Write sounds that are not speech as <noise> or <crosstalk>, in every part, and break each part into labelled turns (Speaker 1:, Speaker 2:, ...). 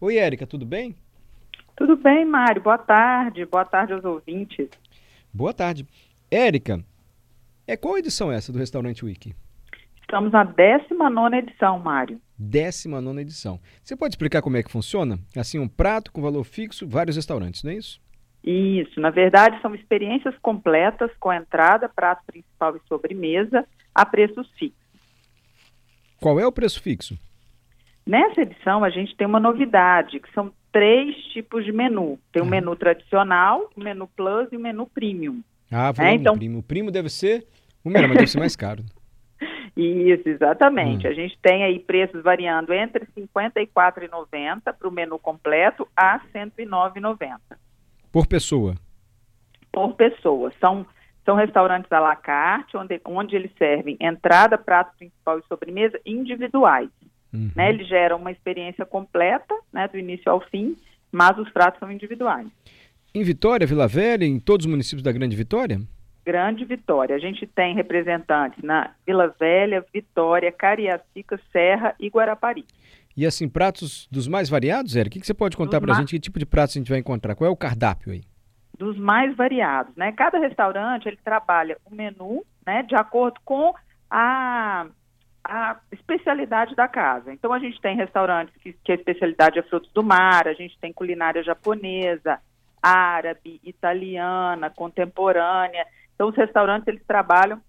Speaker 1: Oi, Érica, tudo bem?
Speaker 2: Tudo bem, Mário. Boa tarde. Boa tarde aos ouvintes.
Speaker 1: Boa tarde. Érica, é qual edição é essa do Restaurante Wiki?
Speaker 2: Estamos na 19 edição, Mário.
Speaker 1: 19 edição. Você pode explicar como é que funciona? Assim, um prato com valor fixo, vários restaurantes, não é isso?
Speaker 2: Isso. Na verdade, são experiências completas com entrada, prato principal e sobremesa a preços fixos.
Speaker 1: Qual é o preço fixo?
Speaker 2: Nessa edição, a gente tem uma novidade, que são três tipos de menu. Tem o
Speaker 1: Uhum.
Speaker 2: menu tradicional, o menu plus e o menu premium.
Speaker 1: Ah, vou
Speaker 2: É, então-
Speaker 1: primo. O primo deve ser o melhor, mas deve ser mais <laughs> caro.
Speaker 2: Isso, exatamente.
Speaker 1: Hum.
Speaker 2: A gente tem aí preços variando entre R$ 54,90 para o menu completo a R$ 109,90
Speaker 1: Por pessoa.
Speaker 2: por pessoa. São, são restaurantes à la carte, onde, onde eles servem entrada, prato principal e sobremesa individuais.
Speaker 1: Uhum.
Speaker 2: Né? Eles geram uma experiência completa, né, do início ao fim, mas os pratos são individuais.
Speaker 1: Em Vitória, Vila Velha, em todos os municípios da Grande Vitória?
Speaker 2: Grande Vitória. A gente tem representantes na Vila Velha, Vitória, Cariacica, Serra e Guarapari.
Speaker 1: E assim, pratos dos mais variados, Érica? O que que você pode contar pra
Speaker 2: ma-
Speaker 1: gente? Que tipo de pratos a gente vai encontrar? Qual é o cardápio aí?
Speaker 2: dos mais variados, né? Cada restaurante ele trabalha o menu, né, de acordo com a, a especialidade da casa. Então a gente tem restaurantes que, que a especialidade é frutos do mar, a gente tem culinária japonesa, árabe, italiana, contemporânea. Então os restaurantes eles trabalham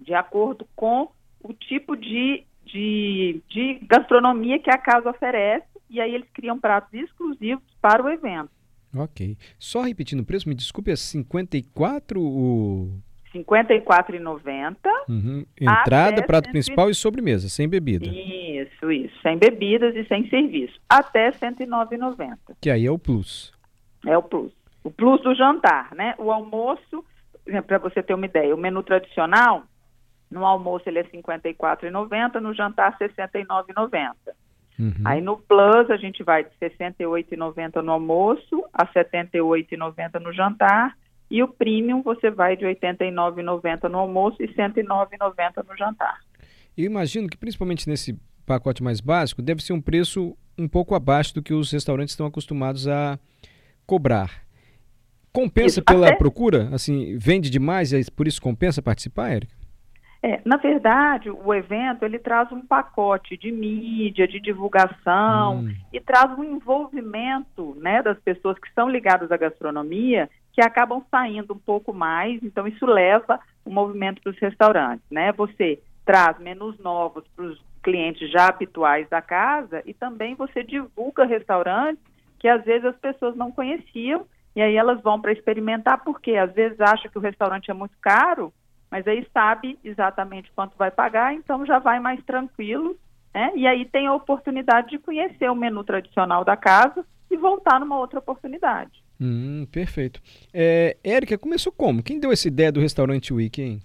Speaker 2: de acordo com o tipo de, de, de gastronomia que a casa oferece e aí eles criam pratos exclusivos para o evento.
Speaker 1: Ok. Só repetindo o preço, me desculpe, é 54 o...
Speaker 2: R$ 54,90
Speaker 1: Uhum. Entrada, prato
Speaker 2: cento e-
Speaker 1: principal e sobremesa, sem bebida.
Speaker 2: Isso, isso. Sem bebidas e sem serviço. Até R$ 109,90.
Speaker 1: Que aí é o plus.
Speaker 2: É o plus. O plus do jantar, né? O almoço, para você ter uma ideia, o menu tradicional, no almoço ele é R$ 54,90, no jantar R$ 69,90.
Speaker 1: Uhum.
Speaker 2: Aí no plus a gente vai de R$ 68,90 no almoço a R$ 78,90 no jantar. E o premium você vai de R$ 89,90 no almoço e R$ 109,90 no jantar.
Speaker 1: Eu imagino que principalmente nesse pacote mais básico, deve ser um preço um pouco abaixo do que os restaurantes estão acostumados a cobrar. Compensa
Speaker 2: Isso,
Speaker 1: pela
Speaker 2: até-
Speaker 1: procura? Assim, vende demais e por isso compensa participar, Érica?
Speaker 2: É, na verdade, o evento ele traz um pacote de mídia, de divulgação
Speaker 1: Hum.
Speaker 2: e traz um envolvimento, né, das pessoas que são ligadas à gastronomia que acabam saindo um pouco mais. Então isso leva o movimento para os restaurantes, né? Você traz menus novos para os clientes já habituais da casa e também você divulga restaurantes que às vezes as pessoas não conheciam e aí elas vão para experimentar porque às vezes acham que o restaurante é muito caro mas aí sabe exatamente quanto vai pagar, então já vai mais tranquilo, né? E aí tem a oportunidade de conhecer o menu tradicional da casa e voltar numa outra oportunidade.
Speaker 1: Hum, perfeito. É, Érica, começou como? Quem deu essa ideia do restaurante hein?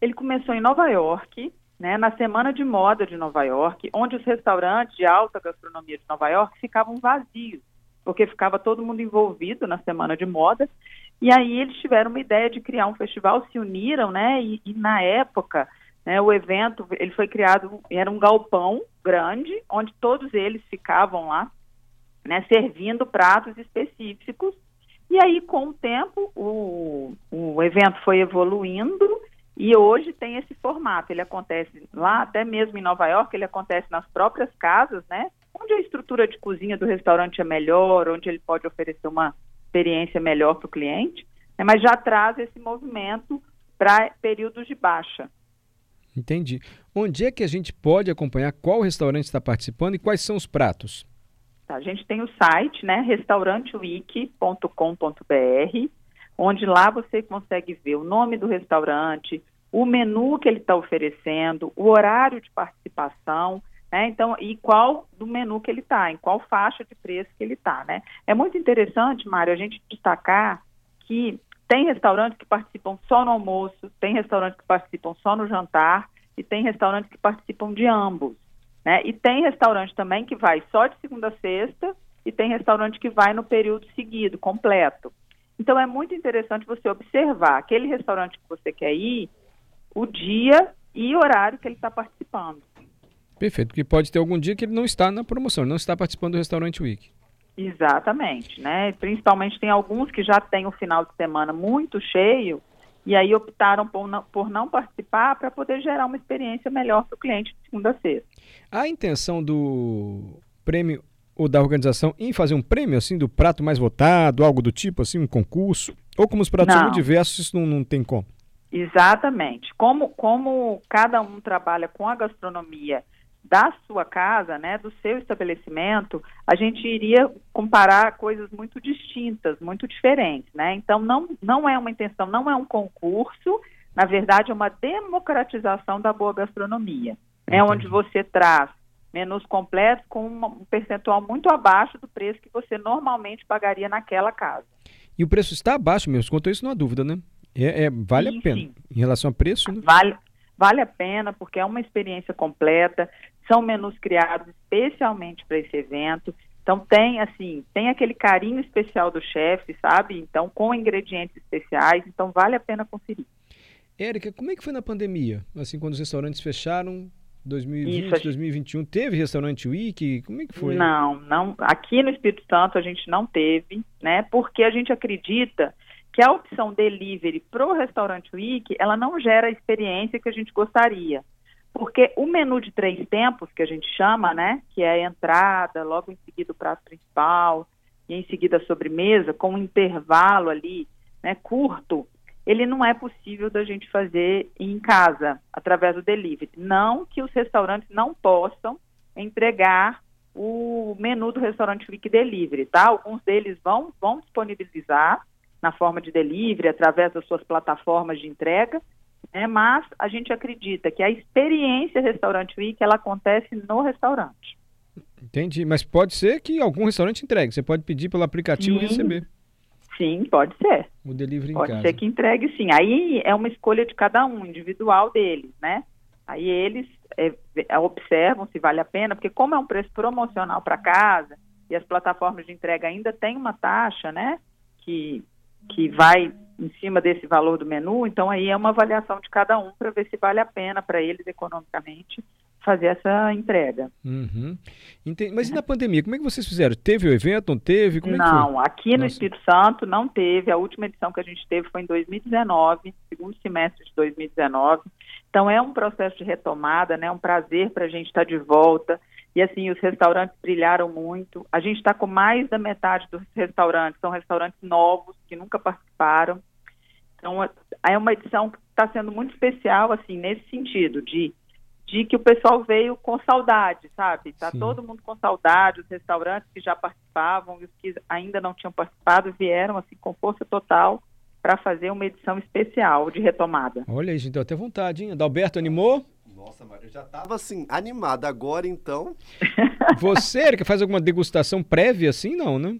Speaker 2: Ele começou em Nova York, né, na Semana de Moda de Nova York, onde os restaurantes de alta gastronomia de Nova York ficavam vazios, porque ficava todo mundo envolvido na Semana de Moda. E aí eles tiveram uma ideia de criar um festival, se uniram, né? E, e na época, né, o evento ele foi criado, era um galpão grande, onde todos eles ficavam lá, né, servindo pratos específicos. E aí, com o tempo, o, o evento foi evoluindo e hoje tem esse formato. Ele acontece lá, até mesmo em Nova York, ele acontece nas próprias casas, né? Onde a estrutura de cozinha do restaurante é melhor, onde ele pode oferecer uma experiência melhor para o cliente, né, mas já traz esse movimento para períodos de baixa.
Speaker 1: Entendi. Onde é que a gente pode acompanhar qual restaurante está participando e quais são os pratos?
Speaker 2: Tá, a gente tem o site, né, restaurantewiki.com.br, onde lá você consegue ver o nome do restaurante, o menu que ele está oferecendo, o horário de participação, né, então, e qual do menu que ele está, em qual faixa de preço que ele está, né. É muito interessante, Mário, a gente destacar que tem restaurantes que participam só no almoço, tem restaurantes que participam só no jantar e tem restaurantes que participam de ambos. Né? E tem restaurante também que vai só de segunda a sexta e tem restaurante que vai no período seguido, completo. Então é muito interessante você observar aquele restaurante que você quer ir, o dia e horário que ele está participando.
Speaker 1: Perfeito, porque pode ter algum dia que ele não está na promoção, ele não está participando do Restaurante Week.
Speaker 2: Exatamente, né? Principalmente tem alguns que já têm o final de semana muito cheio e aí optaram por não, por não participar para poder gerar uma experiência melhor para o cliente de segunda a sexta.
Speaker 1: A intenção do prêmio ou da organização em fazer um prêmio assim do prato mais votado, algo do tipo assim, um concurso? Ou como os pratos não. são diversos, isso não, não tem como?
Speaker 2: Exatamente. Como, como cada um trabalha com a gastronomia da sua casa, né, do seu estabelecimento, a gente iria comparar coisas muito distintas, muito diferentes, né? Então não não é uma intenção, não é um concurso, na verdade é uma democratização da boa gastronomia, é né, onde você traz menus completos com um percentual muito abaixo do preço que você normalmente pagaria naquela casa.
Speaker 1: E o preço está abaixo mesmo, quanto a isso não há dúvida, né? É, é vale sim, a pena. Sim. Em relação a preço, né?
Speaker 2: Vale, vale a pena, porque é uma experiência completa, são menus criados especialmente para esse evento. Então tem assim, tem aquele carinho especial do chefe, sabe? Então com ingredientes especiais, então vale a pena conferir.
Speaker 1: Érica, como é que foi na pandemia? Assim, quando os restaurantes fecharam, 2020, Isso, 2021, teve restaurante Week? Como é que foi?
Speaker 2: Não, não. Aqui no Espírito Santo a gente não teve, né? Porque a gente acredita que a opção delivery para o restaurante Week, ela não gera a experiência que a gente gostaria. Porque o menu de três tempos, que a gente chama, né? Que é a entrada, logo em seguida o prato principal, e em seguida a sobremesa, com um intervalo ali, né, curto, ele não é possível da gente fazer em casa, através do delivery. Não que os restaurantes não possam entregar o menu do restaurante Week Delivery, tá? Alguns deles vão, vão disponibilizar na forma de delivery, através das suas plataformas de entrega, né? mas a gente acredita que a experiência Restaurante Week, ela acontece no restaurante.
Speaker 1: Entendi, mas pode ser que algum restaurante entregue, você pode pedir pelo aplicativo sim, e receber.
Speaker 2: Sim, pode ser.
Speaker 1: O delivery
Speaker 2: pode
Speaker 1: em casa.
Speaker 2: ser que entregue sim. Aí é uma escolha de cada um, individual deles, né? Aí eles é, observam se vale a pena, porque como é um preço promocional para casa e as plataformas de entrega ainda têm uma taxa, né? Que, que vai em cima desse valor do menu, então aí é uma avaliação de cada um para ver se vale a pena para eles economicamente fazer essa entrega.
Speaker 1: Uhum. Mas e na pandemia, como é que vocês fizeram? Teve o evento, não teve? Como é
Speaker 2: não, aqui no Nossa. Espírito Santo não teve. A última edição que a gente teve foi em 2019, segundo semestre de 2019. Então é um processo de retomada, né? É um prazer para a gente estar tá de volta. E assim, os restaurantes brilharam muito. A gente está com mais da metade dos restaurantes, são restaurantes novos que nunca participaram. Então é uma edição que está sendo muito especial, assim, nesse sentido, de de que o pessoal veio com saudade, sabe? Tá Sim. todo mundo com saudade, os restaurantes que já participavam e os que ainda não tinham participado vieram assim com força total para fazer uma edição especial de retomada.
Speaker 1: Olha aí, gente, deu até vontade, hein? Adalberto animou?
Speaker 3: Nossa, Maria, eu já estava assim, animada agora então. <laughs>
Speaker 1: Você, Erika, faz alguma degustação prévia assim, não, né?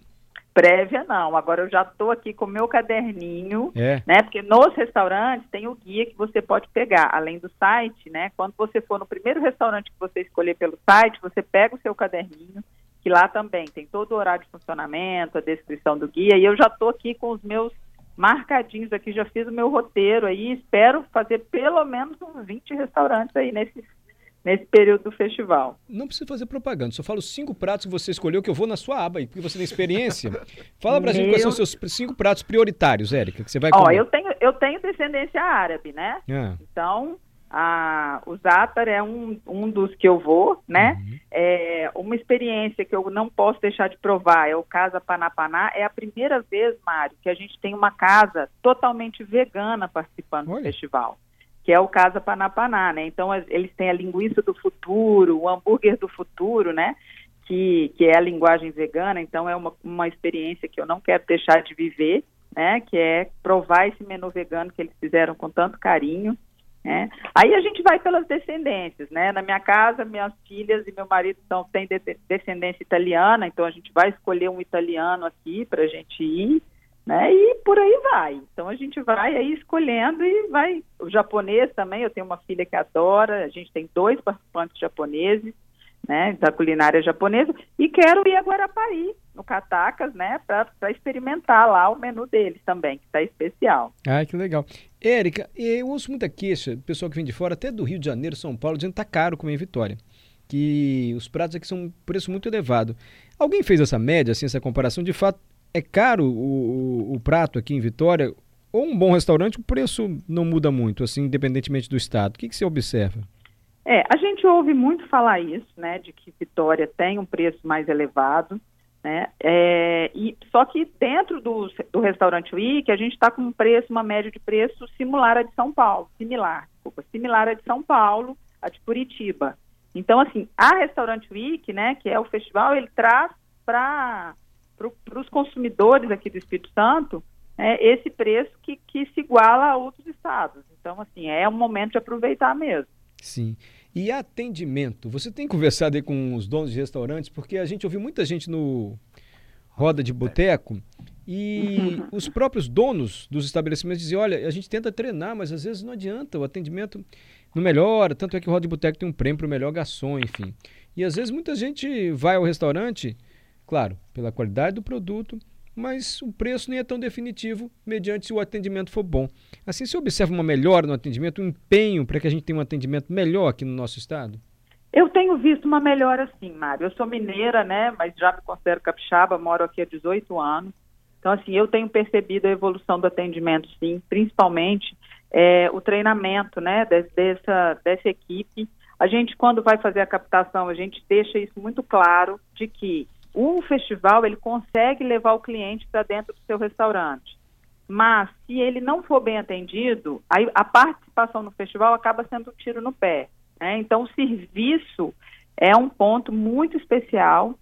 Speaker 2: prévia não. Agora eu já estou aqui com o meu caderninho, é. né? Porque nos restaurantes tem o guia que você pode pegar, além do site, né? Quando você for no primeiro restaurante que você escolher pelo site, você pega o seu caderninho, que lá também tem todo o horário de funcionamento, a descrição do guia, e eu já estou aqui com os meus marcadinhos aqui, já fiz o meu roteiro aí, espero fazer pelo menos uns 20 restaurantes aí nesses nesse período do festival.
Speaker 1: Não precisa fazer propaganda, só falo cinco pratos que você escolheu que eu vou na sua aba aí, porque você tem experiência. <laughs> Fala pra Meu... gente quais são os seus cinco pratos prioritários, Érica, que você vai comer.
Speaker 2: Ó, eu tenho, eu tenho descendência árabe, né? Ah. Então, a, o Zatar é um, um dos que eu vou, né? Uhum. É, uma experiência que eu não posso deixar de provar é o Casa Panapaná. É a primeira vez, Mário, que a gente tem uma casa totalmente vegana participando Olha. do festival que é o Casa Panapaná, né? Então eles têm a linguiça do futuro, o hambúrguer do futuro, né? Que, que é a linguagem vegana, então é uma, uma experiência que eu não quero deixar de viver, né? Que é provar esse menu vegano que eles fizeram com tanto carinho, né? Aí a gente vai pelas descendências, né? Na minha casa, minhas filhas e meu marido são, têm de, descendência italiana, então a gente vai escolher um italiano aqui para a gente ir, né? E por aí vai. Então a gente vai aí escolhendo e vai. O japonês também, eu tenho uma filha que adora, a gente tem dois participantes japoneses, né, da culinária japonesa, e quero ir a Guarapari, no Catacas, né, para experimentar lá o menu deles também, que está especial.
Speaker 1: Ah, que legal. Érica, eu ouço muita queixa, pessoal que vem de fora, até do Rio de Janeiro, São Paulo, dizendo que tá caro comer em Vitória. que os pratos aqui são um preço muito elevado. Alguém fez essa média, assim, essa comparação? De fato, é caro o, o, o prato aqui em Vitória? Ou um bom restaurante, o preço não muda muito, assim, independentemente do estado? O que, que você observa?
Speaker 2: É, a gente ouve muito falar isso, né, de que Vitória tem um preço mais elevado, né, é, e, só que dentro do, do restaurante Week, a gente está com um preço, uma média de preço similar a de São Paulo, similar, desculpa, similar a de São Paulo, a de Curitiba. Então, assim, a Restaurante Week, né, que é o festival, ele traz para pro, os consumidores aqui do Espírito Santo é, esse preço que, que se iguala a outros estados. Então, assim, é um momento de aproveitar mesmo.
Speaker 1: Sim. E atendimento? Você tem conversado aí com os donos de restaurantes? Porque a gente ouviu muita gente no Roda de Boteco e <laughs> os próprios donos dos estabelecimentos diziam: olha, a gente tenta treinar, mas às vezes não adianta, o atendimento não melhora. Tanto é que o Roda de Boteco tem um prêmio para o melhor garçom, enfim. E às vezes muita gente vai ao restaurante, claro, pela qualidade do produto, mas o preço nem é tão definitivo mediante se o atendimento for bom. Assim, se observa uma melhora no atendimento, um empenho para que a gente tenha um atendimento melhor aqui no nosso estado?
Speaker 2: Eu tenho visto uma melhora sim, Mário. Eu sou mineira, né, mas já me considero capixaba, moro aqui há 18 anos. Então, assim, eu tenho percebido a evolução do atendimento, sim, principalmente é, o treinamento, né, dessa, dessa equipe. A gente, quando vai fazer a captação, a gente deixa isso muito claro de que o festival ele consegue levar o cliente para dentro do seu restaurante. Mas se ele não for bem atendido, aí a participação no festival acaba sendo um tiro no pé. Né? Então o serviço é um ponto muito especial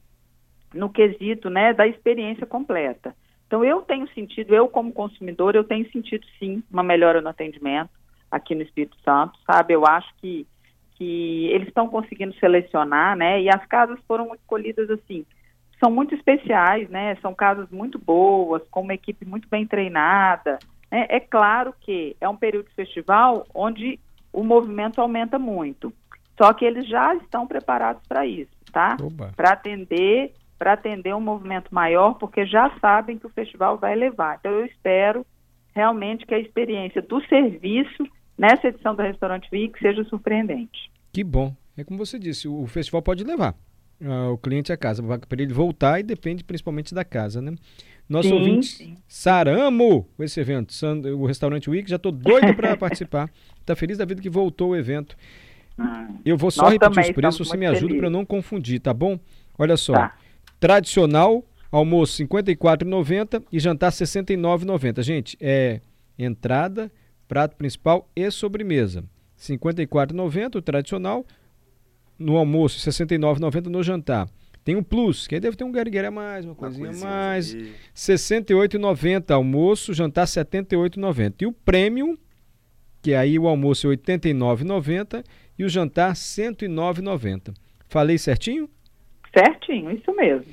Speaker 2: no quesito né, da experiência completa. Então eu tenho sentido, eu como consumidor, eu tenho sentido sim uma melhora no atendimento aqui no Espírito Santo, sabe? Eu acho que, que eles estão conseguindo selecionar, né? E as casas foram escolhidas assim, são muito especiais, né? São casas muito boas, com uma equipe muito bem treinada. Né? É claro que é um período de festival onde o movimento aumenta muito. Só que eles já estão preparados para isso, tá? Para atender, para atender um movimento maior, porque já sabem que o festival vai levar. Então eu espero realmente que a experiência do serviço nessa edição do Restaurante Week seja surpreendente.
Speaker 1: Que bom. É como você disse, o festival pode levar uh, o cliente à casa, para ele voltar e depende principalmente da casa, né? Nosso sim, ouvinte, sim. Sara, amo esse evento, o Restaurante Week, já estou doido para <laughs> participar. Está feliz da vida que voltou o evento. Hum, eu vou só repetir os preços, você me ajuda para não confundir, tá bom? Olha só, tá. tradicional, almoço R$ 54,90 e jantar R$ 69,90. Gente, é entrada, prato principal e sobremesa. R$ 54,90 o tradicional, no almoço, R$ 69,90 no jantar. Tem um plus, que aí deve ter um garigueira a mais, uma coisinha a mais. R$ 68,90 almoço, jantar R$ 78,90. E o prêmio, que aí o almoço é R$ 89,90 e o jantar R$ 109,90. Falei certinho?
Speaker 2: Certinho, isso mesmo.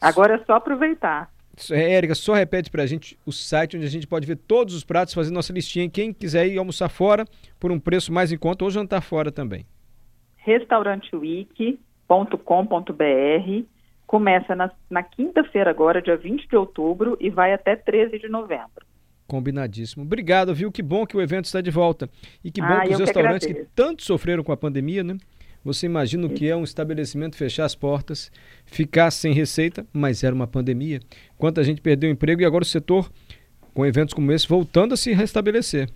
Speaker 2: Agora é só aproveitar.
Speaker 1: É, Érica, só repete pra gente o site onde a gente pode ver todos os pratos, fazer nossa listinha. Quem quiser ir almoçar fora por um preço mais em conta ou jantar fora também
Speaker 2: restauranteweek.com.br. Começa na, na quinta-feira agora, dia 20 de outubro, e vai até 13 de novembro.
Speaker 1: Combinadíssimo. Obrigado, viu? Que bom que o evento está de volta. E que bom ah, que os restaurantes que, que, tanto sofreram com a pandemia, né? Você imagina o que é um estabelecimento fechar as portas, ficar sem receita, mas era uma pandemia. Quanta gente perdeu o emprego e agora o setor, com eventos como esse, voltando a se restabelecer.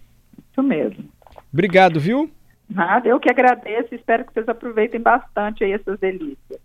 Speaker 2: Isso mesmo.
Speaker 1: Obrigado, viu?
Speaker 2: Nada, eu que agradeço e espero que vocês aproveitem bastante aí essas delícias.